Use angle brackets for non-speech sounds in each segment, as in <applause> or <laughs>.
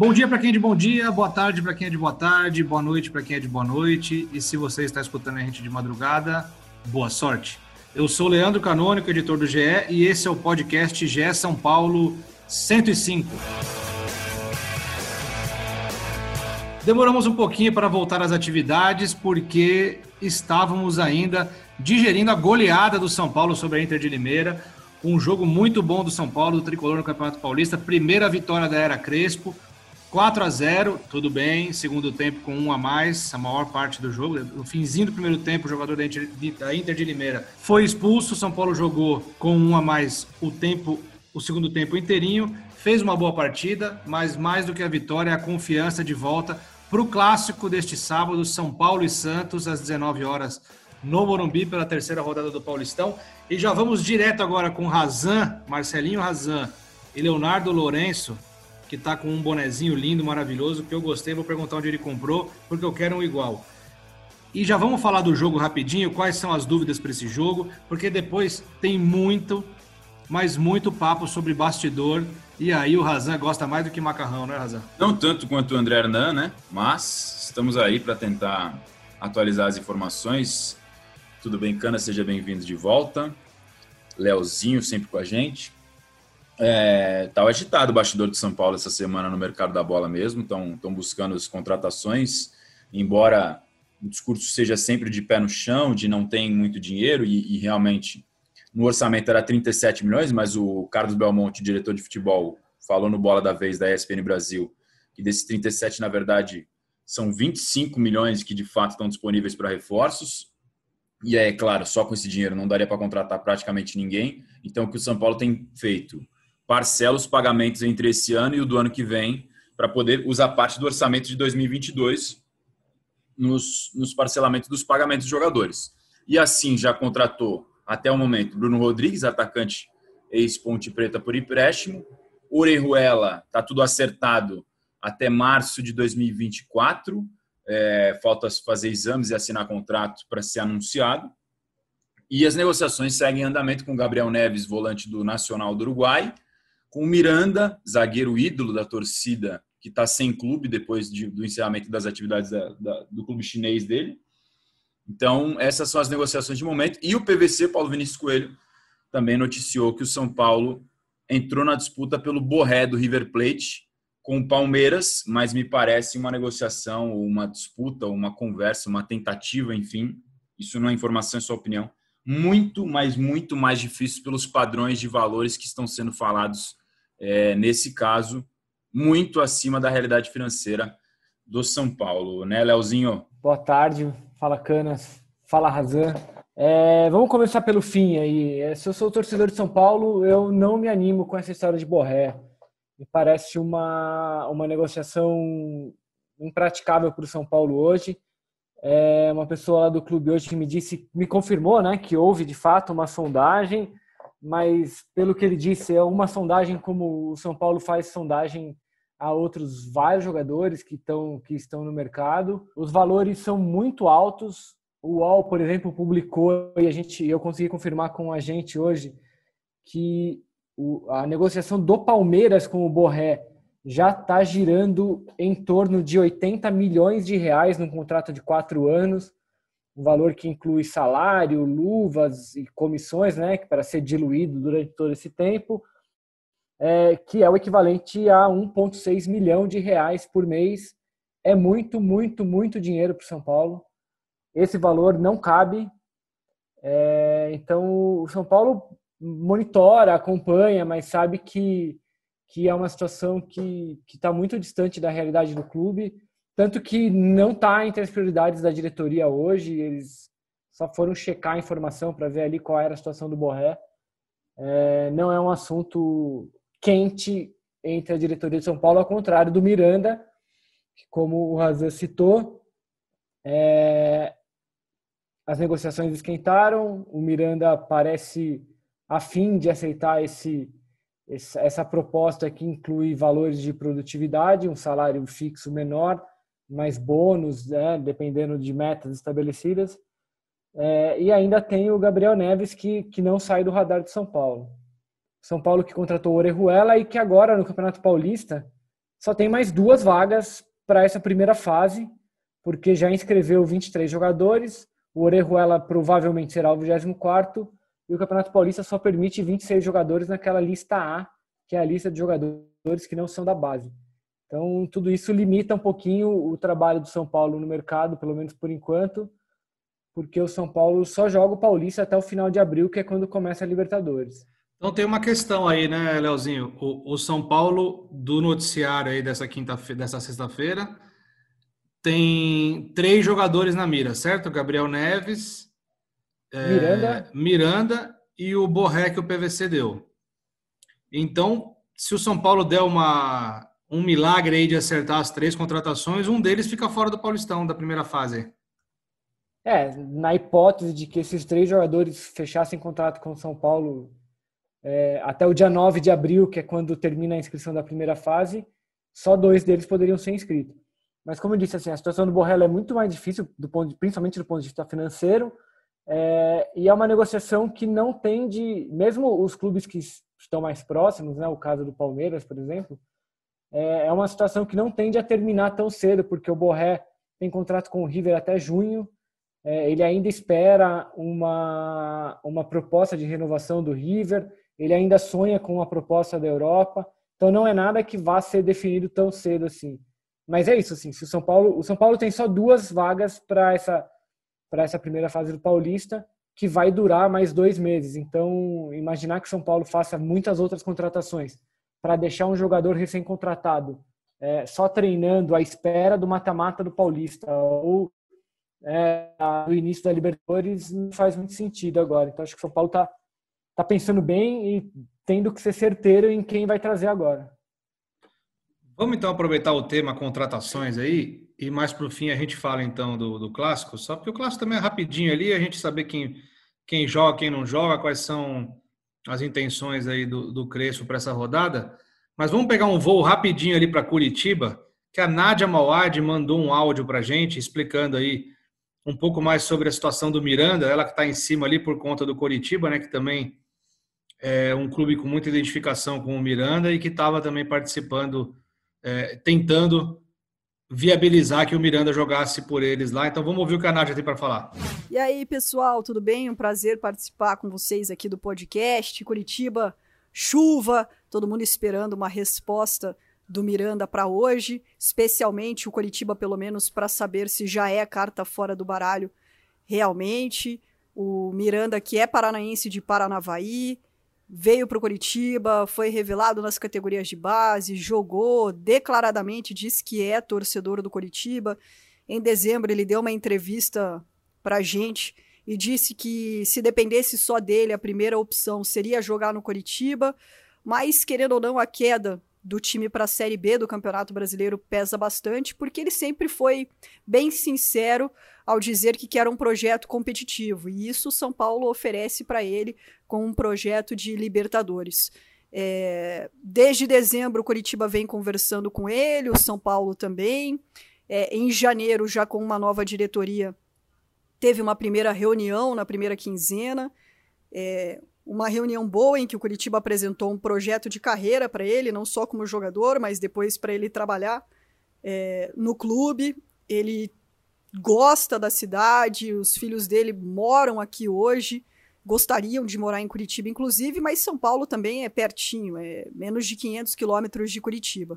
Bom dia para quem é de bom dia, boa tarde para quem é de boa tarde, boa noite para quem é de boa noite. E se você está escutando a gente de madrugada, boa sorte. Eu sou Leandro Canônico, editor do GE, e esse é o podcast GE São Paulo 105. Demoramos um pouquinho para voltar às atividades porque estávamos ainda digerindo a goleada do São Paulo sobre a Inter de Limeira. Um jogo muito bom do São Paulo, do tricolor no Campeonato Paulista. Primeira vitória da era Crespo. 4 a 0 tudo bem. Segundo tempo com um a mais, a maior parte do jogo. No finzinho do primeiro tempo, o jogador da Inter, da Inter de Limeira foi expulso. São Paulo jogou com um a mais o tempo, o segundo tempo inteirinho. Fez uma boa partida, mas mais do que a vitória, a confiança de volta para o clássico deste sábado, São Paulo e Santos, às 19 horas no Morumbi, pela terceira rodada do Paulistão. E já vamos direto agora com Razan, Marcelinho Razan e Leonardo Lourenço, que está com um bonezinho lindo, maravilhoso, que eu gostei. Vou perguntar onde ele comprou, porque eu quero um igual. E já vamos falar do jogo rapidinho, quais são as dúvidas para esse jogo, porque depois tem muito, mas muito papo sobre bastidor. E aí o Razan gosta mais do que macarrão, né, Razan? Não tanto quanto o André Hernan, né? Mas estamos aí para tentar atualizar as informações. Tudo bem, Cana? Seja bem-vindo de volta. Leozinho sempre com a gente. É, tá agitado o bastidor de São Paulo essa semana no mercado da bola mesmo, estão buscando as contratações, embora o discurso seja sempre de pé no chão, de não tem muito dinheiro, e, e realmente no orçamento era 37 milhões, mas o Carlos Belmonte, diretor de futebol, falou no Bola da Vez da ESPN Brasil que desses 37, na verdade, são 25 milhões que de fato estão disponíveis para reforços. E é claro, só com esse dinheiro não daria para contratar praticamente ninguém. Então, o que o São Paulo tem feito? Parcela os pagamentos entre esse ano e o do ano que vem para poder usar parte do orçamento de 2022 nos, nos parcelamentos dos pagamentos dos jogadores. E assim já contratou até o momento Bruno Rodrigues, atacante ex-Ponte Preta por empréstimo. Orejuela, está tudo acertado até março de 2024. É, falta fazer exames e assinar contrato para ser anunciado. E as negociações seguem em andamento com Gabriel Neves, volante do Nacional do Uruguai, com o Miranda, zagueiro ídolo da torcida, que está sem clube depois de, do encerramento das atividades da, da, do clube chinês dele. Então, essas são as negociações de momento. E o PVC, Paulo Vinícius Coelho, também noticiou que o São Paulo entrou na disputa pelo Borré do River Plate com o Palmeiras, mas me parece uma negociação, uma disputa, uma conversa, uma tentativa, enfim. Isso não é informação, é sua opinião. Muito, mas muito mais difícil pelos padrões de valores que estão sendo falados é, nesse caso, muito acima da realidade financeira do São Paulo, né, Leozinho? Boa tarde, fala Canas, fala Razan. É, vamos começar pelo fim aí. É, se eu sou torcedor de São Paulo, eu não me animo com essa história de Borré. Me parece uma, uma negociação impraticável para o São Paulo hoje. É, uma pessoa lá do clube hoje que me disse, me confirmou, né, que houve de fato uma sondagem mas pelo que ele disse, é uma sondagem como o São Paulo faz sondagem a outros vários jogadores que estão, que estão no mercado. Os valores são muito altos. O UOL, por exemplo, publicou e a gente, eu consegui confirmar com a gente hoje que o, a negociação do Palmeiras com o Borré já está girando em torno de 80 milhões de reais num contrato de quatro anos um valor que inclui salário, luvas e comissões, né, para ser diluído durante todo esse tempo, é, que é o equivalente a 1,6 milhão de reais por mês. É muito, muito, muito dinheiro para o São Paulo. Esse valor não cabe. É, então, o São Paulo monitora, acompanha, mas sabe que, que é uma situação que está muito distante da realidade do clube tanto que não está entre as prioridades da diretoria hoje, eles só foram checar a informação para ver ali qual era a situação do Borré. É, não é um assunto quente entre a diretoria de São Paulo, ao contrário do Miranda, que, como o Razan citou, é, as negociações esquentaram, o Miranda parece afim de aceitar esse, essa proposta que inclui valores de produtividade, um salário fixo menor, mais bônus, né, dependendo de metas estabelecidas. É, e ainda tem o Gabriel Neves, que, que não sai do radar de São Paulo. São Paulo que contratou o Orejuela e que agora no Campeonato Paulista só tem mais duas vagas para essa primeira fase, porque já inscreveu 23 jogadores, o Orejuela provavelmente será o 24 e o Campeonato Paulista só permite 26 jogadores naquela lista A, que é a lista de jogadores que não são da base. Então, tudo isso limita um pouquinho o trabalho do São Paulo no mercado, pelo menos por enquanto, porque o São Paulo só joga o Paulista até o final de abril, que é quando começa a Libertadores. Então tem uma questão aí, né, Leozinho? O, o São Paulo do noticiário aí dessa quinta dessa sexta-feira tem três jogadores na mira, certo? Gabriel Neves, Miranda, é, Miranda e o Borré que o PVC deu. Então, se o São Paulo der uma um milagre aí de acertar as três contratações, um deles fica fora do Paulistão da primeira fase. É, na hipótese de que esses três jogadores fechassem contrato com o São Paulo é, até o dia 9 de abril, que é quando termina a inscrição da primeira fase, só dois deles poderiam ser inscritos. Mas como eu disse, assim, a situação do Borrell é muito mais difícil, do ponto, principalmente do ponto de vista financeiro, é, e é uma negociação que não tende, mesmo os clubes que estão mais próximos, né, o caso do Palmeiras, por exemplo, é, é uma situação que não tende a terminar tão cedo, porque o Borré tem contrato com o River até junho, é, ele ainda espera uma, uma proposta de renovação do River, ele ainda sonha com uma proposta da Europa, então não é nada que vá ser definido tão cedo assim. Mas é isso, assim, se o São Paulo, o São Paulo tem só duas vagas para essa para essa primeira fase do Paulista, que vai durar mais dois meses. Então, imaginar que o São Paulo faça muitas outras contratações para deixar um jogador recém-contratado é, só treinando à espera do mata-mata do Paulista ou é, do início da Libertadores não faz muito sentido agora. Então, acho que o São Paulo está tá pensando bem e tendo que ser certeiro em quem vai trazer agora. Vamos então aproveitar o tema contratações aí e mais para o fim a gente fala então do, do clássico, só porque o clássico também é rapidinho ali, a gente saber quem, quem joga, quem não joga, quais são as intenções aí do, do Crespo para essa rodada. Mas vamos pegar um voo rapidinho ali para Curitiba, que a Nádia Mauad mandou um áudio para a gente explicando aí um pouco mais sobre a situação do Miranda, ela que está em cima ali por conta do Curitiba, né, que também é um clube com muita identificação com o Miranda e que estava também participando é, tentando viabilizar que o Miranda jogasse por eles lá. Então vamos ouvir o que a Nádia tem para falar. E aí, pessoal, tudo bem? Um prazer participar com vocês aqui do podcast. Curitiba, chuva, todo mundo esperando uma resposta do Miranda para hoje, especialmente o Curitiba, pelo menos, para saber se já é carta fora do baralho realmente. O Miranda, que é paranaense de Paranavaí, veio para o Curitiba, foi revelado nas categorias de base, jogou declaradamente, disse que é torcedor do Curitiba. Em dezembro, ele deu uma entrevista para a gente e disse que se dependesse só dele, a primeira opção seria jogar no Curitiba, mas querendo ou não, a queda do time para a Série B do Campeonato Brasileiro pesa bastante, porque ele sempre foi bem sincero ao dizer que quer um projeto competitivo, e isso o São Paulo oferece para ele com um projeto de Libertadores. É, desde dezembro, o Curitiba vem conversando com ele, o São Paulo também. É, em janeiro, já com uma nova diretoria, teve uma primeira reunião na primeira quinzena. É, uma reunião boa em que o Curitiba apresentou um projeto de carreira para ele, não só como jogador, mas depois para ele trabalhar é, no clube. Ele gosta da cidade, os filhos dele moram aqui hoje, gostariam de morar em Curitiba, inclusive, mas São Paulo também é pertinho, é menos de 500 quilômetros de Curitiba.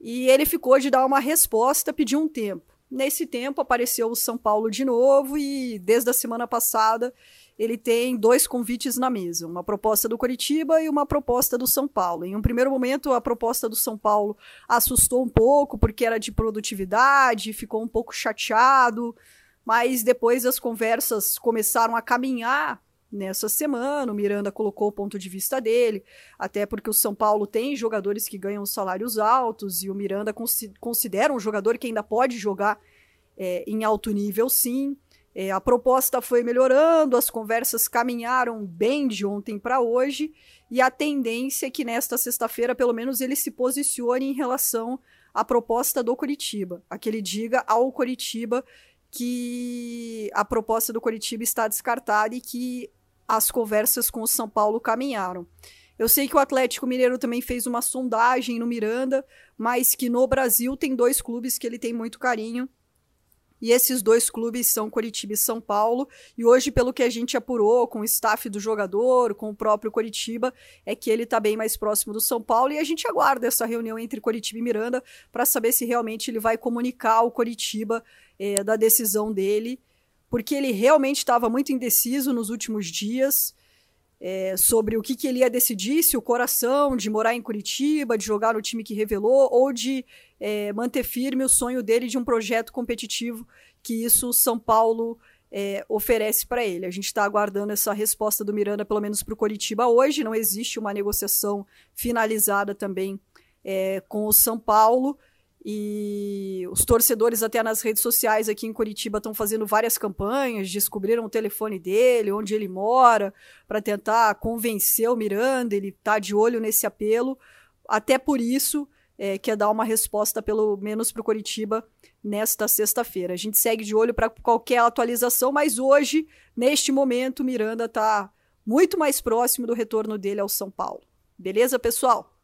E ele ficou de dar uma resposta, pediu um tempo. Nesse tempo apareceu o São Paulo de novo e desde a semana passada ele tem dois convites na mesa, uma proposta do Curitiba e uma proposta do São Paulo. Em um primeiro momento, a proposta do São Paulo assustou um pouco, porque era de produtividade, ficou um pouco chateado, mas depois as conversas começaram a caminhar nessa semana. O Miranda colocou o ponto de vista dele, até porque o São Paulo tem jogadores que ganham salários altos e o Miranda considera um jogador que ainda pode jogar é, em alto nível, sim. É, a proposta foi melhorando, as conversas caminharam bem de ontem para hoje e a tendência é que nesta sexta-feira, pelo menos, ele se posicione em relação à proposta do Curitiba, a que ele diga ao Curitiba que a proposta do Curitiba está descartada e que as conversas com o São Paulo caminharam. Eu sei que o Atlético Mineiro também fez uma sondagem no Miranda, mas que no Brasil tem dois clubes que ele tem muito carinho. E esses dois clubes são Coritiba e São Paulo. E hoje, pelo que a gente apurou com o staff do jogador, com o próprio Coritiba, é que ele está bem mais próximo do São Paulo. E a gente aguarda essa reunião entre Coritiba e Miranda para saber se realmente ele vai comunicar ao Coritiba é, da decisão dele porque ele realmente estava muito indeciso nos últimos dias é, sobre o que, que ele ia decidir, se o coração de morar em Curitiba, de jogar no time que revelou, ou de é, manter firme o sonho dele de um projeto competitivo que isso São Paulo é, oferece para ele. A gente está aguardando essa resposta do Miranda, pelo menos para o Curitiba hoje. Não existe uma negociação finalizada também é, com o São Paulo. E os torcedores, até nas redes sociais aqui em Curitiba, estão fazendo várias campanhas, descobriram o telefone dele, onde ele mora, para tentar convencer o Miranda. Ele está de olho nesse apelo. Até por isso, é, quer dar uma resposta, pelo menos para o Curitiba, nesta sexta-feira. A gente segue de olho para qualquer atualização, mas hoje, neste momento, Miranda está muito mais próximo do retorno dele ao São Paulo. Beleza, pessoal?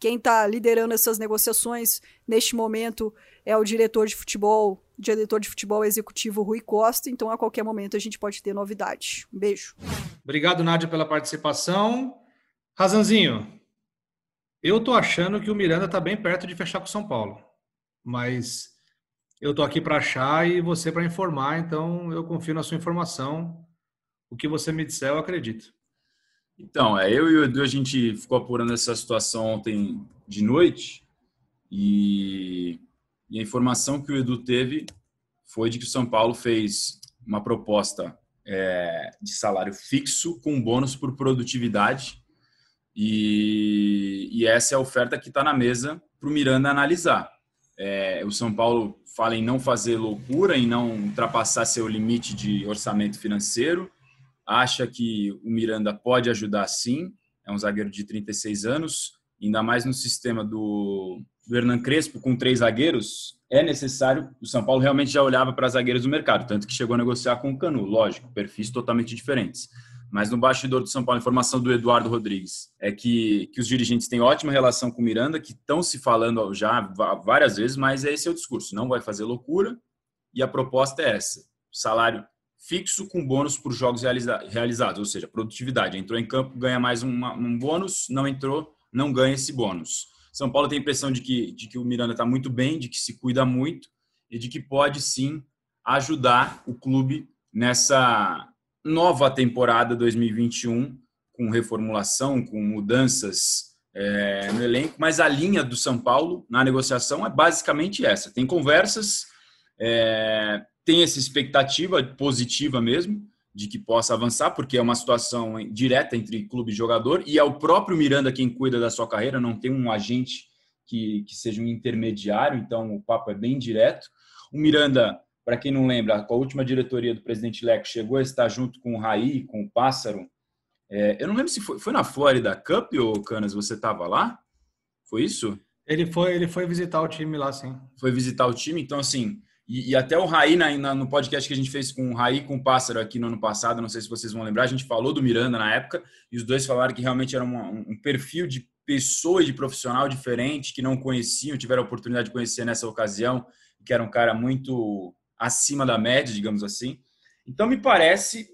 Quem está liderando essas negociações neste momento é o diretor de futebol, diretor de futebol executivo Rui Costa. Então, a qualquer momento, a gente pode ter novidade. Um beijo. Obrigado, Nádia, pela participação. Razanzinho, eu tô achando que o Miranda está bem perto de fechar com o São Paulo. Mas eu tô aqui para achar e você para informar, então eu confio na sua informação. O que você me disser, eu acredito. Então, é, eu e o Edu, a gente ficou apurando essa situação ontem de noite e, e a informação que o Edu teve foi de que o São Paulo fez uma proposta é, de salário fixo com bônus por produtividade e, e essa é a oferta que está na mesa para o Miranda analisar. É, o São Paulo fala em não fazer loucura, em não ultrapassar seu limite de orçamento financeiro, acha que o Miranda pode ajudar sim, é um zagueiro de 36 anos, ainda mais no sistema do, do Hernan Crespo, com três zagueiros, é necessário. O São Paulo realmente já olhava para zagueiros do mercado, tanto que chegou a negociar com o Canu, lógico, perfis totalmente diferentes. Mas no bastidor do São Paulo, informação do Eduardo Rodrigues é que, que os dirigentes têm ótima relação com o Miranda, que estão se falando já várias vezes, mas esse é o discurso: não vai fazer loucura, e a proposta é essa: salário fixo com bônus por jogos realiza realizados, ou seja, produtividade. Entrou em campo, ganha mais uma, um bônus, não entrou, não ganha esse bônus. São Paulo tem a impressão de que, de que o Miranda está muito bem, de que se cuida muito e de que pode sim ajudar o clube nessa nova temporada 2021, com reformulação, com mudanças é, no elenco, mas a linha do São Paulo na negociação é basicamente essa. Tem conversas, é, tem essa expectativa positiva mesmo de que possa avançar, porque é uma situação direta entre clube e jogador, e é o próprio Miranda quem cuida da sua carreira, não tem um agente que, que seja um intermediário, então o papo é bem direto. O Miranda, para quem não lembra, com a última diretoria do presidente Leco, chegou a estar junto com o Raí, com o Pássaro. É, eu não lembro se foi, foi na Florida Cup, ou Canas, você estava lá? Foi isso? Ele foi, ele foi visitar o time lá, sim. Foi visitar o time, então assim, e, e, até o Raí, na, na, no podcast que a gente fez com o Raí com o Pássaro aqui no ano passado, não sei se vocês vão lembrar, a gente falou do Miranda na época, e os dois falaram que realmente era uma, um perfil de pessoa e de profissional diferente, que não conheciam, tiveram a oportunidade de conhecer nessa ocasião, que era um cara muito acima da média, digamos assim. Então, me parece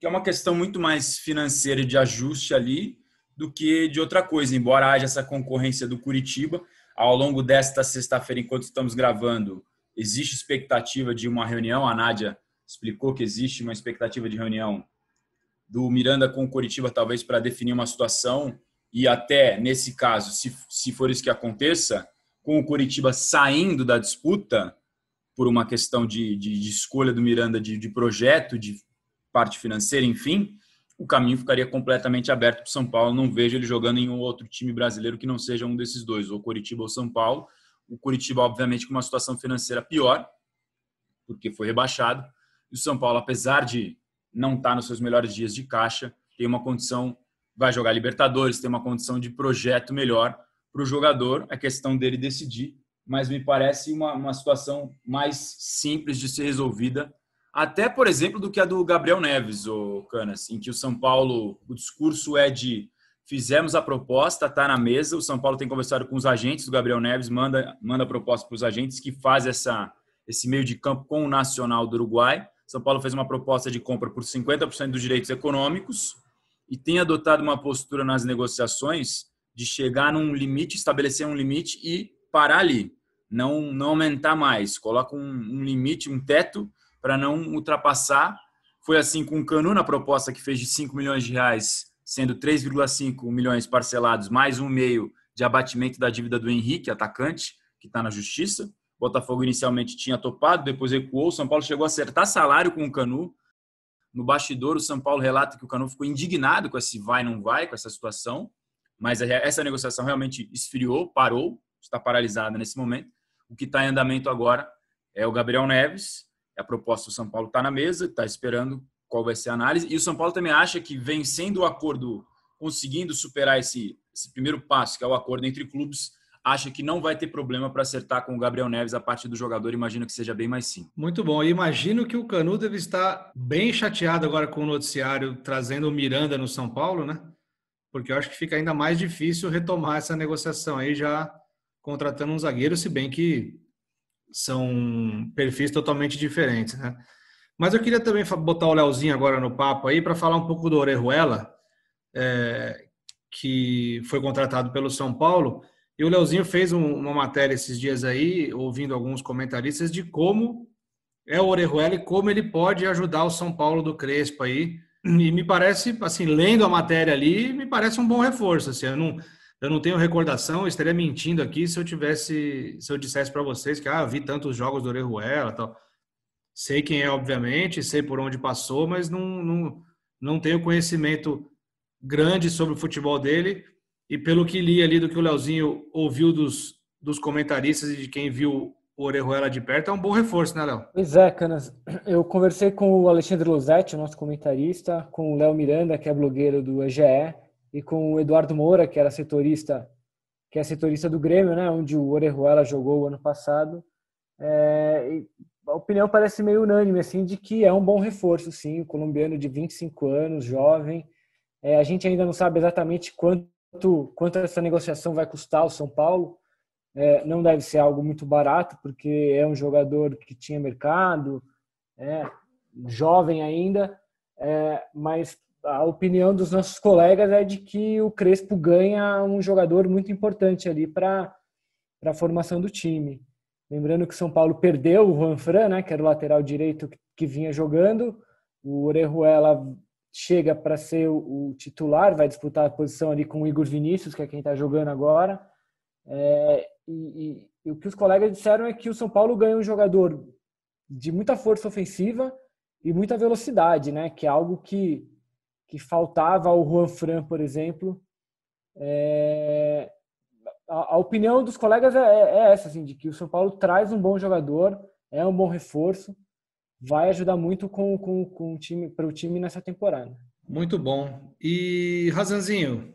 que é uma questão muito mais financeira de ajuste ali do que de outra coisa, embora haja essa concorrência do Curitiba. Ao longo desta sexta-feira, enquanto estamos gravando, existe expectativa de uma reunião. A Nádia explicou que existe uma expectativa de reunião do Miranda com o Coritiba, talvez para definir uma situação e até nesse caso, se, se for isso que aconteça, com o Coritiba saindo da disputa por uma questão de, de, de escolha do Miranda de, de projeto, de parte financeira, enfim, o caminho ficaria completamente aberto para o São Paulo. Não vejo ele jogando em um outro time brasileiro que não seja um desses dois, ou Curitiba ou São Paulo. O Curitiba, obviamente, com uma situação financeira pior, porque foi rebaixado. E o São Paulo, apesar de não estar nos seus melhores dias de caixa, tem uma condição, vai jogar Libertadores, tem uma condição de projeto melhor para o jogador. É questão dele decidir, mas me parece uma, uma situação mais simples de ser resolvida até, por exemplo, do que a do Gabriel Neves, o Canas, em que o São Paulo, o discurso é de fizemos a proposta, está na mesa, o São Paulo tem conversado com os agentes do Gabriel Neves, manda, manda a proposta para os agentes que faz essa, esse meio de campo com o Nacional do Uruguai. São Paulo fez uma proposta de compra por 50% dos direitos econômicos e tem adotado uma postura nas negociações de chegar num limite, estabelecer um limite e parar ali, não, não aumentar mais. Coloca um, um limite, um teto para não ultrapassar. Foi assim com o Canu na proposta que fez de 5 milhões de reais, sendo 3,5 milhões parcelados, mais um meio de abatimento da dívida do Henrique, atacante, que está na justiça. Botafogo inicialmente tinha topado, depois recuou. O São Paulo chegou a acertar salário com o Canu. No bastidor, o São Paulo relata que o Canu ficou indignado com esse vai não vai, com essa situação. Mas essa negociação realmente esfriou, parou, está paralisada nesse momento. O que está em andamento agora é o Gabriel Neves, a proposta do São Paulo está na mesa, está esperando qual vai ser a análise. E o São Paulo também acha que, vencendo o acordo, conseguindo superar esse, esse primeiro passo, que é o acordo entre clubes, acha que não vai ter problema para acertar com o Gabriel Neves a parte do jogador. Imagino que seja bem mais simples. Muito bom. imagino que o Canu deve estar bem chateado agora com o noticiário trazendo o Miranda no São Paulo, né? Porque eu acho que fica ainda mais difícil retomar essa negociação aí já contratando um zagueiro, se bem que são perfis totalmente diferentes, né? Mas eu queria também botar o Leozinho agora no papo aí para falar um pouco do Orejuela, é, que foi contratado pelo São Paulo. E o Leozinho fez um, uma matéria esses dias aí, ouvindo alguns comentaristas, de como é o Orejuela e como ele pode ajudar o São Paulo do Crespo aí. E me parece, assim, lendo a matéria ali, me parece um bom reforço. Assim, eu não, eu não tenho recordação, estaria mentindo aqui se eu tivesse, se eu dissesse para vocês que ah, vi tantos jogos do Orejuela, tal. Sei quem é, obviamente, sei por onde passou, mas não, não, não tenho conhecimento grande sobre o futebol dele. E pelo que li ali do que o Leozinho ouviu dos, dos comentaristas e de quem viu o Orejuela de perto, é um bom reforço, né, Léo? Pois é, Canas. Eu conversei com o Alexandre Losetti, nosso comentarista, com o Léo Miranda, que é blogueiro do EGE, e com o Eduardo Moura, que era setorista, que é setorista do Grêmio, né, onde o Orejuela jogou o ano passado. É, a opinião parece meio unânime, assim, de que é um bom reforço, sim, o colombiano de 25 anos, jovem. É, a gente ainda não sabe exatamente quanto, quanto essa negociação vai custar ao São Paulo. É, não deve ser algo muito barato, porque é um jogador que tinha mercado, é, jovem ainda, é, mas a opinião dos nossos colegas é de que o Crespo ganha um jogador muito importante ali para a formação do time. Lembrando que São Paulo perdeu o Juan Fran, né, que era o lateral direito que, que vinha jogando. O Orejuela chega para ser o, o, titular, vai disputar a posição ali com o Igor Vinícius, que é quem está jogando agora. É, e, e, e o que os colegas disseram é que o São Paulo ganha um jogador de muita força ofensiva e muita velocidade, né? Que é algo que que faltava ao Juan Fran, por exemplo. É... A, a, opinião dos colegas é, é, é, essa, assim, de que o São Paulo traz um bom jogador, é um bom reforço, vai ajudar muito com, com, com o time para o time nessa temporada. Muito bom. E Razanzinho,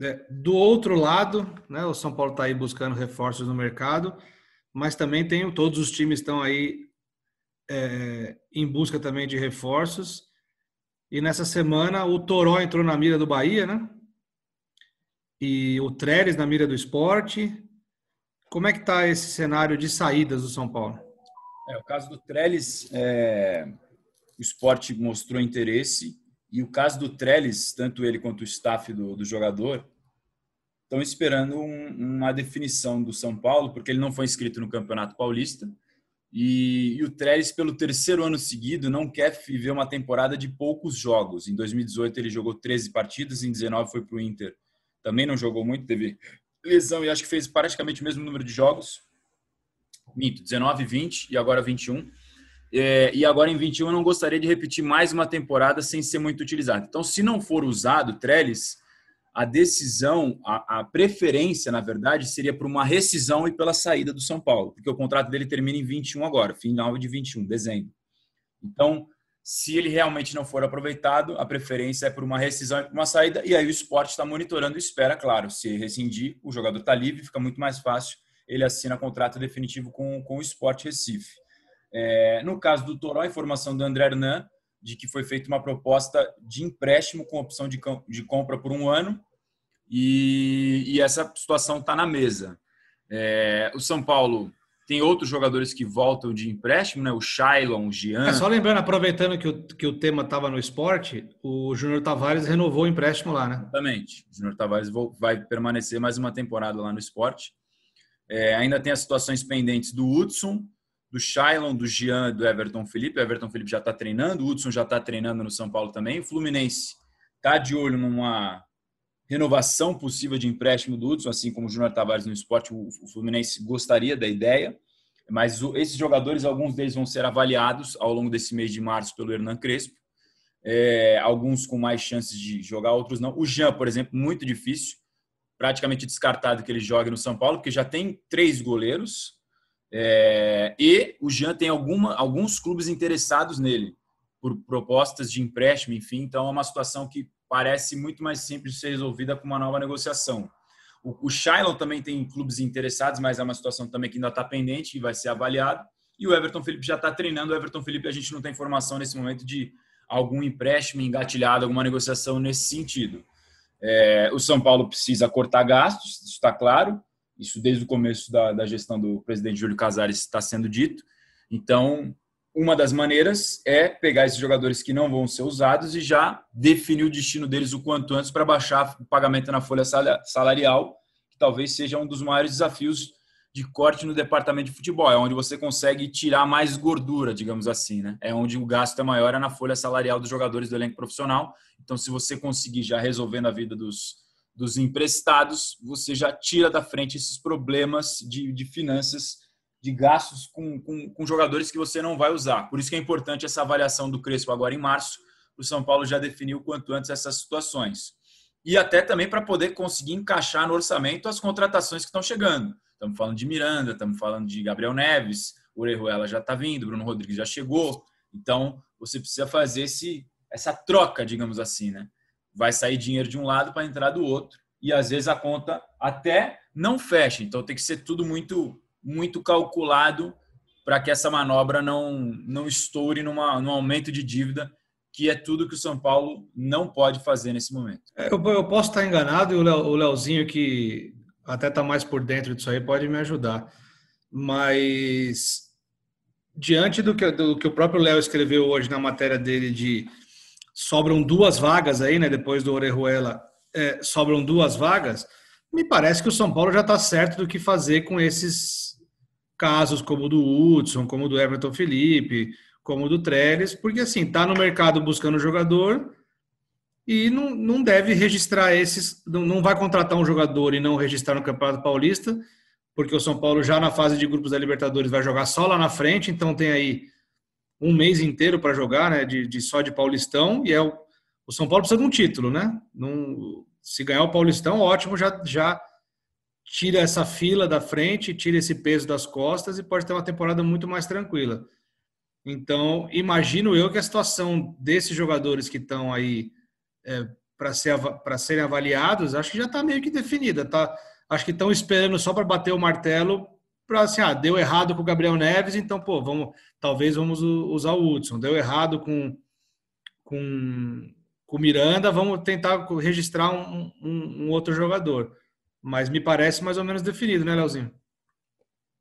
é, do outro lado, né, o São Paulo está aí buscando reforços no mercado, mas também tem todos os times estão aí é, em busca também de reforços. E nessa semana o Toró entrou na mira do Bahia, né? E o Trellis na mira do esporte. Como é que está esse cenário de saídas do São Paulo? É, o caso do Trellis, é... o esporte mostrou interesse. E o caso do Trellis, tanto ele quanto o staff do, do jogador, estão esperando um, uma definição do São Paulo, porque ele não foi inscrito no Campeonato Paulista e, e, o Trellis, pelo terceiro ano seguido, não quer viver uma temporada de poucos jogos. Em 2018 ele jogou 13 partidas, em 19 foi para o Inter. Também não jogou muito, teve lesão e acho que fez praticamente o mesmo número de jogos. Minto, 19, 20 e agora 21. É, e agora em 21 eu não gostaria de repetir mais uma temporada sem ser muito utilizado. Então, se não for usado, Trellis, a decisão, a, a preferência, na verdade, seria por uma rescisão e pela saída do São Paulo, porque o contrato dele termina em 21 agora, final de 21, dezembro. Então, se ele realmente não for aproveitado, a preferência é por uma rescisão e por uma saída, e aí o esporte está monitorando e espera, claro, se rescindir, o jogador está livre, fica muito mais fácil, ele assina contrato definitivo com, com o Esporte Recife. É, no caso do Toró, a informação do André Hernan, de que foi feita uma proposta de empréstimo com opção de, de compra por um ano e, e essa situação está na mesa. É, o São Paulo tem outros jogadores que voltam de empréstimo, né? O Shailon, o Gian. É, só lembrando, aproveitando que o, que o tema estava no esporte, o Júnior Tavares renovou o empréstimo lá, né? Exatamente. O Júnior Tavares vai permanecer mais uma temporada lá no esporte. É, ainda tem as situações pendentes do Hudson, do Shailon, do Jean do Everton Felipe. O Everton Felipe já está treinando, o Hudson já está treinando no São Paulo também. O Fluminense está de olho numa renovação possível de empréstimo do Hudson, assim como o Júnior Tavares no esporte. O Fluminense gostaria da ideia, mas esses jogadores, alguns deles vão ser avaliados ao longo desse mês de março pelo Hernan Crespo. É, alguns com mais chances de jogar, outros não. O Jean, por exemplo, muito difícil, praticamente descartado que ele jogue no São Paulo, porque já tem três goleiros, é, e o Jean tem alguma, alguns clubes interessados nele, por propostas de empréstimo, enfim. Então, é uma situação que parece muito mais simples de ser resolvida com uma nova negociação. O, o Shailon também tem clubes interessados, mas é uma situação também que ainda está pendente e vai ser avaliado. E o Everton Felipe já está treinando. O Everton Felipe, a gente não tem informação nesse momento de algum empréstimo engatilhado, alguma negociação nesse sentido. É, o São Paulo precisa cortar gastos, isso está claro. Isso desde o começo da, da gestão do presidente Júlio Casares está sendo dito. Então, uma das maneiras é pegar esses jogadores que não vão ser usados e já definir o destino deles o quanto antes para baixar o pagamento na folha salarial, que talvez seja um dos maiores desafios de corte no departamento de futebol. É onde você consegue tirar mais gordura, digamos assim. Né? É onde o gasto é maior é na folha salarial dos jogadores do elenco profissional. Então, se você conseguir já resolvendo a vida dos, dos emprestados, você já tira da frente esses problemas de, de finanças, de gastos com, com, com, jogadores que você não vai usar. Por isso que é importante essa avaliação do Crespo agora em março. O São Paulo já definiu quanto antes essas situações. E até também para poder conseguir encaixar no orçamento as contratações que estão chegando. Estamos falando de Miranda, estamos falando de Gabriel Neves, o Orejuela já está vindo, Bruno Rodrigues já chegou. Então, você precisa fazer esse, essa troca, digamos assim, né? vai sair dinheiro de um lado para entrar do outro e às vezes a conta até não fecha. Então tem que ser tudo muito muito calculado para que essa manobra não não estoure numa, num aumento de dívida que é tudo que o São Paulo não pode fazer nesse momento. É, eu, eu posso estar enganado e o Leozinho que até está mais por dentro disso aí pode me ajudar, mas diante do que, do que o próprio Léo escreveu hoje na matéria dele de sobram duas vagas aí, né? Depois do Orejuela, é, sobram duas vagas. Me parece que o São Paulo já está certo do que fazer com esses casos, como o do Hudson, como o do Everton Felipe, como o do Trellis, porque assim, está no mercado buscando jogador e não, não deve registrar esses, não, não vai contratar um jogador e não registrar no Campeonato Paulista, porque o São Paulo já na fase de grupos da Libertadores vai jogar só lá na frente, então tem aí um mês inteiro para jogar, né? De, de, só de Paulistão, e é o, o São Paulo precisa de um título, né? Num, se ganhar o Paulistão, ótimo, já, já tira essa fila da frente, tira esse peso das costas e pode ter uma temporada muito mais tranquila. Então, imagino eu que a situação desses jogadores que estão aí é, para ser, serem avaliados, acho que já está meio que definida. Tá? Acho que estão esperando só para bater o martelo para assim, ah, deu errado com o Gabriel Neves, então, pô, vamos, talvez vamos usar o Hudson. Deu errado com com, com o Miranda, vamos tentar registrar um, um, um, outro jogador. Mas me parece mais ou menos definido, né, Leozinho?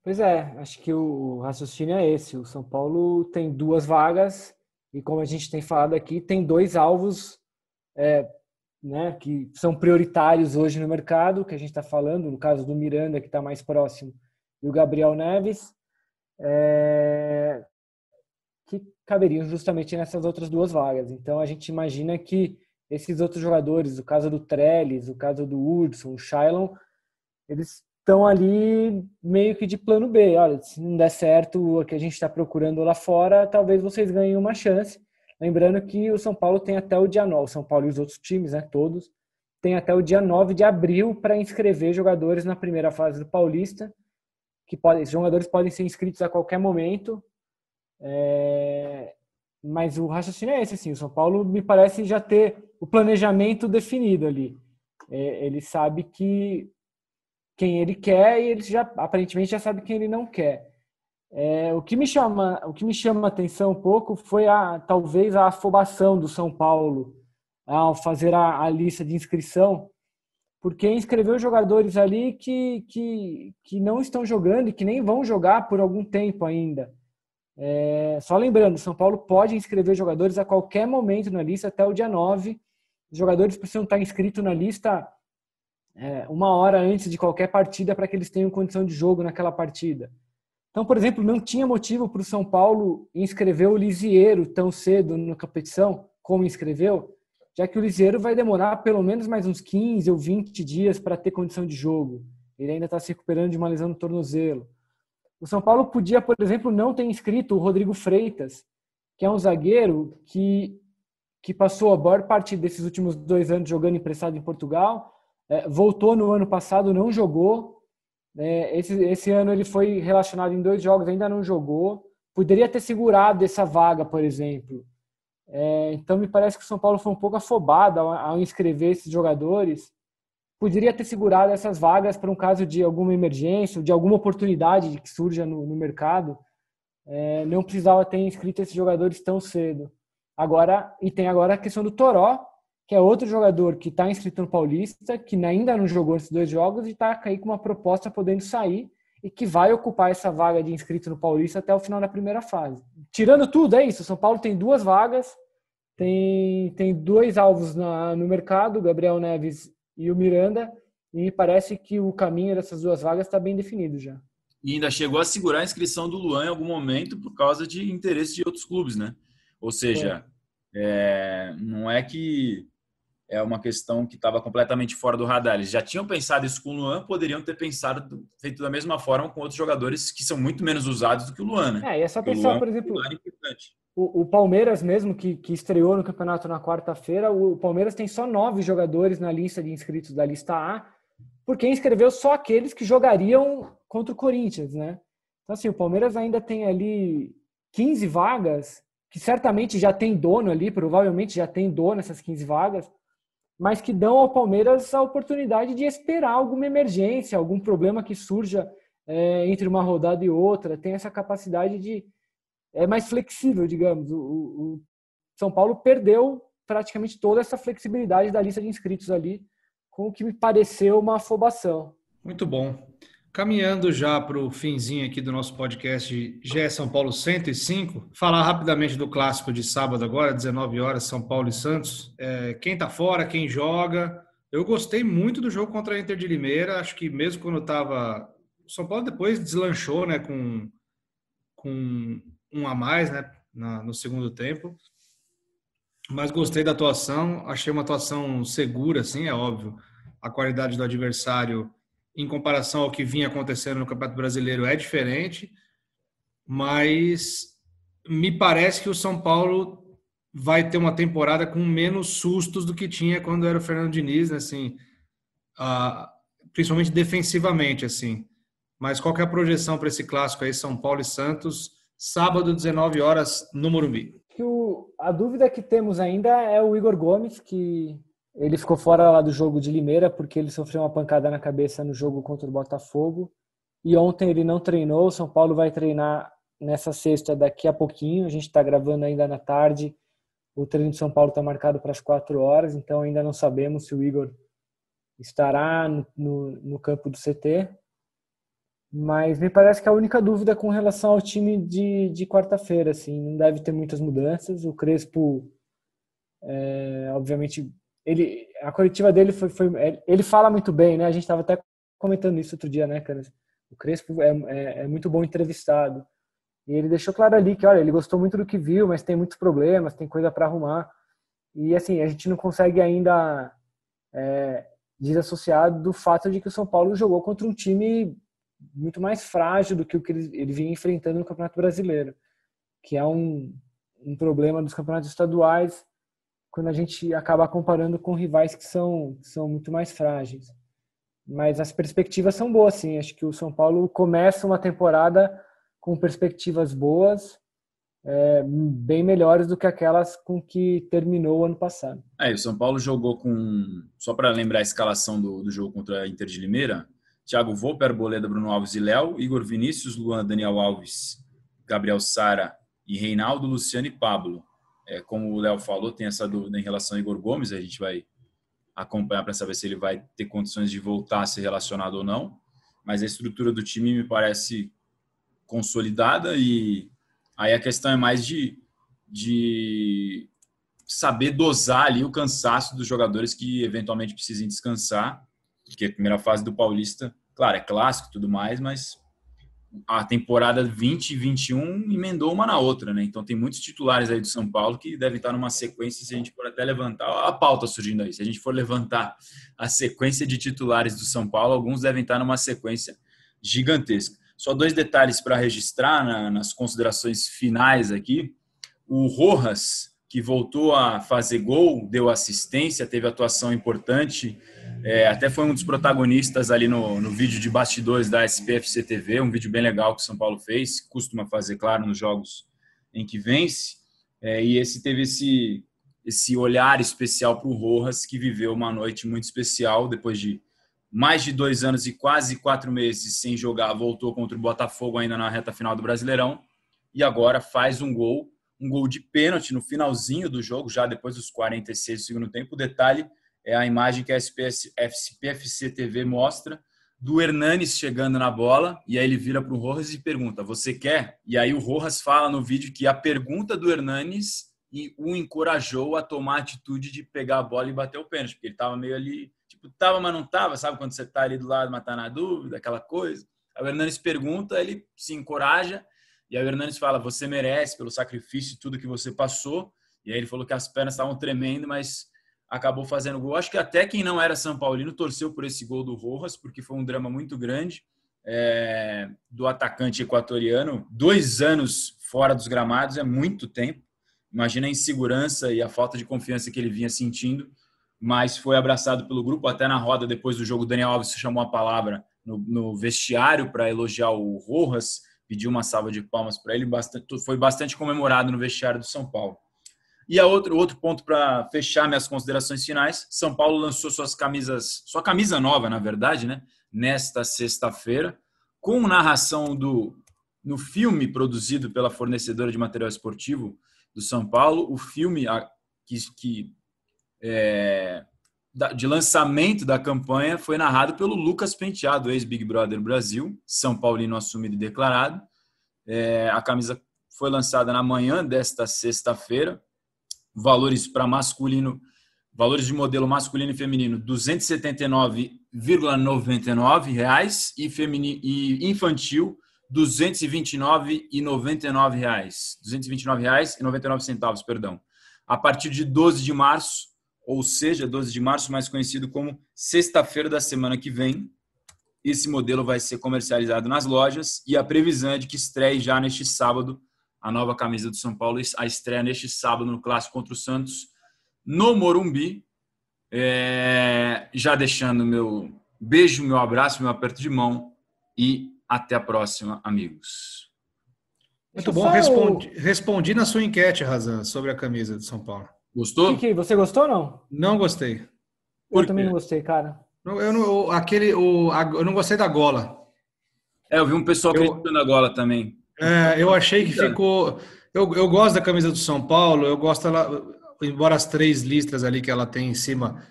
Pois é, acho que o raciocínio é esse. O São Paulo tem duas vagas e, como a gente tem falado aqui, tem dois alvos é, né, que são prioritários hoje no mercado, que a gente está falando, no caso do Miranda, que está mais próximo e o Gabriel Neves, é, que caberiam justamente nessas outras duas vagas. Então a gente imagina que esses outros jogadores, o caso do Trellis, o caso do Hudson, o Shailon, eles estão ali meio que de plano B. Olha, se não der certo o que a gente está procurando lá fora, talvez vocês ganhem uma chance. Lembrando que o São Paulo tem até o dia 9, o São Paulo e os outros times, né, todos, tem até o dia 9 de abril para inscrever jogadores na primeira fase do Paulista, que podem, jogadores podem ser inscritos a qualquer momento. É, mas o raciocínio é esse, assim, o São Paulo me parece já ter o planejamento definido ali. É, ele sabe que quem ele quer e ele já aparentemente já sabe quem ele não quer. É, o que me chama o que me chama atenção um pouco foi a talvez a afobação do São Paulo ao fazer a, a lista de inscrição porque inscreveu jogadores ali que, que, que não estão jogando e que nem vão jogar por algum tempo ainda. É, só lembrando, São Paulo pode inscrever jogadores a qualquer momento na lista até o dia 9. Os jogadores precisam estar inscritos na lista é, uma hora antes de qualquer partida para que eles tenham condição de jogo naquela partida. Então, por exemplo, não tinha motivo para o São Paulo inscrever o Lisieiro tão cedo na competição, como inscreveu, já que o Lisieiro vai demorar pelo menos mais uns 15 ou 20 dias para ter condição de jogo. Ele ainda está se recuperando de uma lesão no tornozelo. O São Paulo podia, por exemplo, não ter inscrito o Rodrigo Freitas, que é um zagueiro que, que passou a maior parte desses últimos dois anos jogando emprestado em Portugal, é, voltou no ano passado, não jogou. É, esse, esse ano ele foi relacionado em dois jogos, ainda não jogou. Poderia ter segurado essa vaga, por exemplo. É, então me parece que o São Paulo foi um pouco afobado ao, ao inscrever esses jogadores. Poderia ter segurado essas vagas para um caso de alguma emergência, de alguma oportunidade que surja no, no mercado. É, não precisava ter inscrito esses jogadores tão cedo. Agora, e tem agora a questão do Toró, que é outro jogador que está inscrito no Paulista, que ainda não jogou esses dois jogos e está aí com uma proposta podendo sair e que vai ocupar essa vaga de inscrito no Paulista até o final da primeira fase. Tirando tudo, é isso. O São Paulo tem duas vagas, tem, tem dois alvos na, no mercado, Gabriel Neves e o Miranda, e parece que o caminho dessas duas vagas está bem definido já. E ainda chegou a segurar a inscrição do Luan em algum momento por causa de interesse de outros clubes, né? Ou seja, é. É, não é que é uma questão que estava completamente fora do radar. Eles já tinham pensado isso com o Luan, poderiam ter pensado, feito da mesma forma com outros jogadores que são muito menos usados do que o Luan, né? É, e é só pensar, por exemplo, é o, o, Palmeiras mesmo, que, que estreou no campeonato na quarta-feira, o Palmeiras tem só nove jogadores na lista de inscritos da lista A, porque inscreveu só aqueles que jogariam contra o Corinthians, né? Então, assim, o Palmeiras ainda tem ali 15 vagas, que certamente já tem dono ali, provavelmente já tem dono essas 15 vagas, mas que dão ao Palmeiras a oportunidade de esperar alguma emergência, algum problema que surja é, entre uma rodada e outra. Tem essa capacidade de. É mais flexível, digamos. O, o, São Paulo perdeu praticamente toda essa flexibilidade da lista de inscritos ali, com o que me pareceu uma afobação. Muito bom. Caminhando já para o finzinho aqui do nosso podcast GE São Paulo 105, falar rapidamente do clássico de sábado agora, 19 horas, São Paulo e Santos. É, quem está fora, quem joga. Eu gostei muito do jogo contra a Inter de Limeira. Acho que mesmo quando estava. São Paulo depois deslanchou né, com, com um a mais né, na, no segundo tempo. Mas gostei da atuação. Achei uma atuação segura, assim, é óbvio. A qualidade do adversário em comparação ao que vinha acontecendo no Campeonato Brasileiro é diferente, mas me parece que o São Paulo vai ter uma temporada com menos sustos do que tinha quando era o Fernando Diniz, né, assim, uh, principalmente defensivamente, assim. Mas qual é a projeção para esse clássico aí, São Paulo e Santos, sábado, 19 horas, no Morumbi? a dúvida que temos ainda é o Igor Gomes, que ele ficou fora lá do jogo de Limeira porque ele sofreu uma pancada na cabeça no jogo contra o Botafogo. E ontem ele não treinou. O São Paulo vai treinar nessa sexta daqui a pouquinho. A gente está gravando ainda na tarde. O treino de São Paulo está marcado para as quatro horas, então ainda não sabemos se o Igor estará no, no, no campo do CT. Mas me parece que a única dúvida com relação ao time de, de quarta-feira, assim, não deve ter muitas mudanças. O Crespo, é, obviamente, ele, a coletiva dele foi, foi, é, ele fala muito bem, né? A gente estava até comentando isso outro dia, né? O Crespo é, é, é, muito bom entrevistado. E ele deixou claro ali que, olha, ele gostou muito do que viu, mas tem muitos problemas, tem coisa para arrumar. E assim, a gente não consegue ainda é, desassociado do fato de que o São Paulo jogou contra um time muito mais frágil do que o que ele, ele vinha enfrentando no Campeonato Brasileiro, que é um, um problema dos campeonatos estaduais quando a gente acaba comparando com rivais que são, que são muito mais frágeis. Mas as perspectivas são boas, sim. Acho que o São Paulo começa uma temporada com perspectivas boas, é, bem melhores do que aquelas com que terminou o ano passado. É, o São Paulo jogou com. Só para lembrar a escalação do, do jogo contra a Inter de Limeira: Thiago Volpe, Arboleda, Bruno Alves e Léo, Igor Vinícius, Luan, Daniel Alves, Gabriel Sara e Reinaldo, Luciano e Pablo. É, como o Léo falou, tem essa dúvida em relação ao Igor Gomes, a gente vai acompanhar para saber se ele vai ter condições de voltar a ser relacionado ou não. Mas a estrutura do time me parece consolidada e aí a questão é mais de, de saber dosar ali o cansaço dos jogadores que eventualmente precisem descansar, porque a primeira fase do Paulista, claro, é clássico e tudo mais, mas a temporada 20 e 21 emendou uma na outra, né? Então tem muitos titulares aí do São Paulo que devem estar numa sequência, se a gente for até levantar, a pauta surgindo aí, se a gente for levantar a sequência de titulares do São Paulo, alguns devem estar numa sequência gigantesca. Só dois detalhes para registrar na, nas considerações finais aqui. O Rojas, que voltou a fazer gol, deu assistência, teve atuação importante, é, até foi um dos protagonistas ali no, no vídeo de bastidores da SPFC TV, um vídeo bem legal que o São Paulo fez, costuma fazer, claro, nos jogos em que vence. É, e esse teve esse, esse olhar especial para o Rojas, que viveu uma noite muito especial depois de mais de dois anos e quase quatro meses sem jogar, voltou contra o Botafogo ainda na reta final do Brasileirão e agora faz um gol, um gol de pênalti no finalzinho do jogo, já depois dos 46 do segundo tempo. O detalhe é a imagem que a SPS, FPFC TV mostra do Hernanes chegando na bola e aí ele vira para o Rojas e pergunta: Você quer? E aí o Rojas fala no vídeo que a pergunta do Hernanes o encorajou a tomar a atitude de pegar a bola e bater o pênalti, porque ele estava meio ali, tipo, tava, mas não tava, sabe quando você está ali do lado, mas tá na dúvida, aquela coisa. Aí o Hernanes pergunta, ele se encoraja e aí o Hernanes fala: Você merece pelo sacrifício tudo que você passou. E aí ele falou que as pernas estavam tremendo, mas acabou fazendo gol. Acho que até quem não era São Paulino torceu por esse gol do Rojas, porque foi um drama muito grande é, do atacante equatoriano. Dois anos fora dos gramados é muito tempo. Imagina a insegurança e a falta de confiança que ele vinha sentindo, mas foi abraçado pelo grupo. Até na roda, depois do jogo, Daniel Alves chamou a palavra no, no vestiário para elogiar o Rojas, pediu uma salva de palmas para ele. Bastante, foi bastante comemorado no vestiário do São Paulo. E a outro, outro ponto para fechar minhas considerações finais: São Paulo lançou suas camisas, sua camisa nova, na verdade, né? Nesta sexta-feira, com narração do no filme produzido pela fornecedora de material esportivo do São Paulo, o filme que, que é, de lançamento da campanha foi narrado pelo Lucas Penteado, ex-Big Brother Brasil, São Paulino assumido e declarado. É, a camisa foi lançada na manhã desta sexta-feira valores para masculino, valores de modelo masculino e feminino, 279,99 reais e feminino e infantil 229,99 reais, 229 reais e 99 centavos, perdão. A partir de 12 de março, ou seja, 12 de março, mais conhecido como sexta-feira da semana que vem, esse modelo vai ser comercializado nas lojas e a previsão é de que estreie já neste sábado a nova camisa do São Paulo, a estreia neste sábado no Clássico contra o Santos, no Morumbi. É, já deixando meu beijo, meu abraço, meu aperto de mão e até a próxima, amigos. Muito bom, respondi, respondi na sua enquete, Razan, sobre a camisa do São Paulo. Gostou? Kiki, você gostou ou não? Não gostei. Eu também não gostei, cara. Eu não, aquele, o, eu não gostei da gola. É, eu vi um pessoal eu, criticando a gola também. É, eu achei que ficou. Eu, eu gosto da camisa do São Paulo, eu gosto ela, embora as três listras ali que ela tem em cima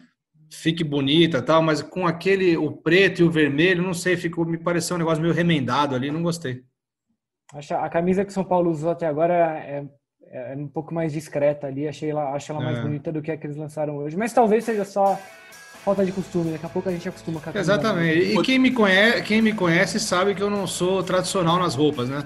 fique bonita tal, mas com aquele, o preto e o vermelho, não sei, ficou, me pareceu um negócio meio remendado ali, não gostei. A camisa que o São Paulo usou até agora é, é um pouco mais discreta ali, achei ela, acho ela mais é. bonita do que a que eles lançaram hoje, mas talvez seja só falta de costume, daqui a pouco a gente acostuma com a Exatamente, e quem me, conhece, quem me conhece sabe que eu não sou tradicional nas roupas, né?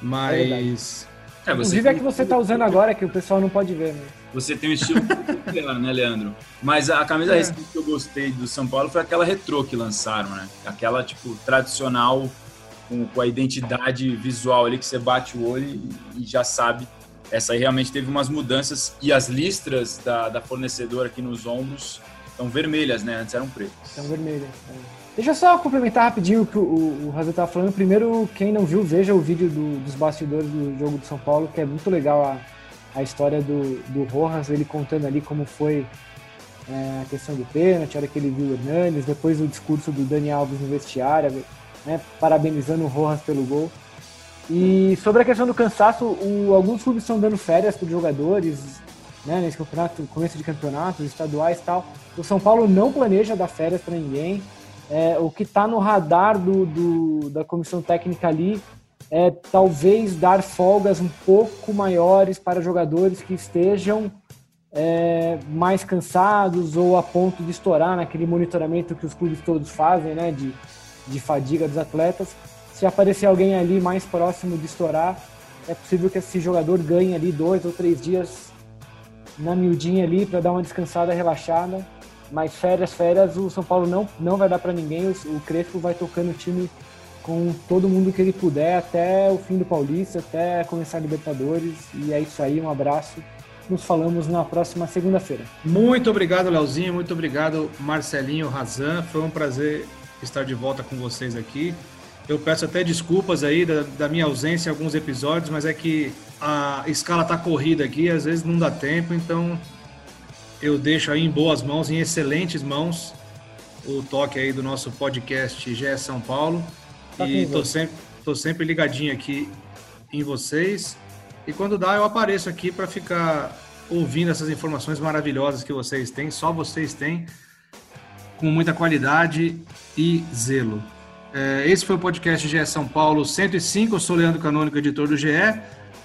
Mas. É É, Inclusive é que você está usando agora, que o pessoal não pode ver. Né? Você tem um estilo <laughs> peculiar, né, Leandro? Mas a camisa é. recente que eu gostei do São Paulo foi aquela retrô que lançaram, né? Aquela, tipo, tradicional, com, com a identidade visual ali que você bate o olho e, e, já sabe. Essa aí realmente teve umas mudanças e as listras da, da fornecedora aqui nos ombros estão vermelhas, né? Antes eram pretas. Estão vermelhas. É. Deixa eu só complementar rapidinho o que o, o, Razer estava falando. Primeiro, quem não viu, veja o vídeo do, dos bastidores do jogo de São Paulo, que é muito legal a, a história do, do Rojas, ele contando ali como foi é, a questão do pênalti, a hora que ele viu o Hernanes, depois o discurso do Dani Alves no vestiário, né, parabenizando o Rojas pelo gol. E sobre a questão do cansaço, o, alguns clubes estão dando férias para jogadores, né, nesse campeonato, começo de campeonatos estaduais e tal. O São Paulo não planeja dar férias para ninguém é, o que está no radar do, do, da comissão técnica ali é talvez dar folgas um pouco maiores para jogadores que estejam é, mais cansados ou a ponto de estourar naquele monitoramento que os clubes todos fazem, né, de, de fadiga dos atletas. Se aparecer alguém ali mais próximo de estourar, é possível que esse jogador ganhe ali dois ou três dias na miudinha ali para dar uma descansada, relaxada mas férias, férias, o São Paulo não, não vai dar para ninguém. O, o Crespo vai tocando o time com todo mundo que ele puder até o fim do Paulista, até começar a Libertadores. E é isso aí, um abraço. Nos falamos na próxima segunda-feira. Muito obrigado, Leozinho. Muito obrigado, Marcelinho Razan. Foi um prazer estar de volta com vocês aqui. Eu peço até desculpas aí da, da minha ausência em alguns episódios, mas é que a escala tá corrida aqui, às vezes não dá tempo, então eu deixo aí em boas mãos, em excelentes mãos, o toque aí do nosso podcast GE São Paulo. Tá e tô sempre, tô sempre ligadinho aqui em vocês. E quando dá, eu apareço aqui para ficar ouvindo essas informações maravilhosas que vocês têm, só vocês têm, com muita qualidade e zelo. É, esse foi o podcast GE São Paulo 105. Eu sou Leandro Canônico, editor do GE.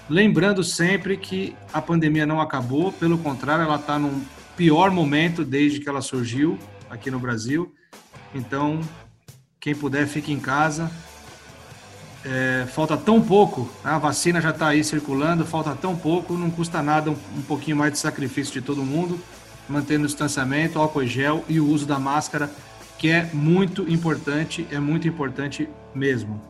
Lembrando sempre que a pandemia não acabou, pelo contrário, ela está num pior momento desde que ela surgiu aqui no Brasil. Então, quem puder, fique em casa. É, falta tão pouco, né? a vacina já está aí circulando, falta tão pouco, não custa nada um, um, pouquinho mais de sacrifício de todo mundo, mantendo o distanciamento, álcool gel e o uso da máscara, que é muito importante, é muito importante mesmo.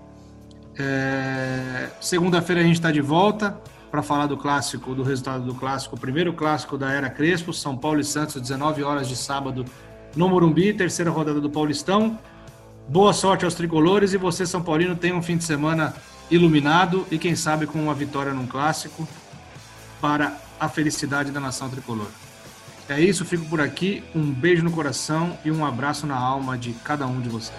É, Segunda-feira a gente está de volta para falar do clássico, do resultado do clássico, o primeiro clássico da era Crespo, São Paulo e Santos, 19 horas de sábado no Morumbi, terceira rodada do Paulistão. Boa sorte aos tricolores e você, São Paulino, tenha um fim de semana iluminado e quem sabe com uma vitória num clássico para a felicidade da nação tricolor. É isso, fico por aqui. Um beijo no coração e um abraço na alma de cada um de vocês.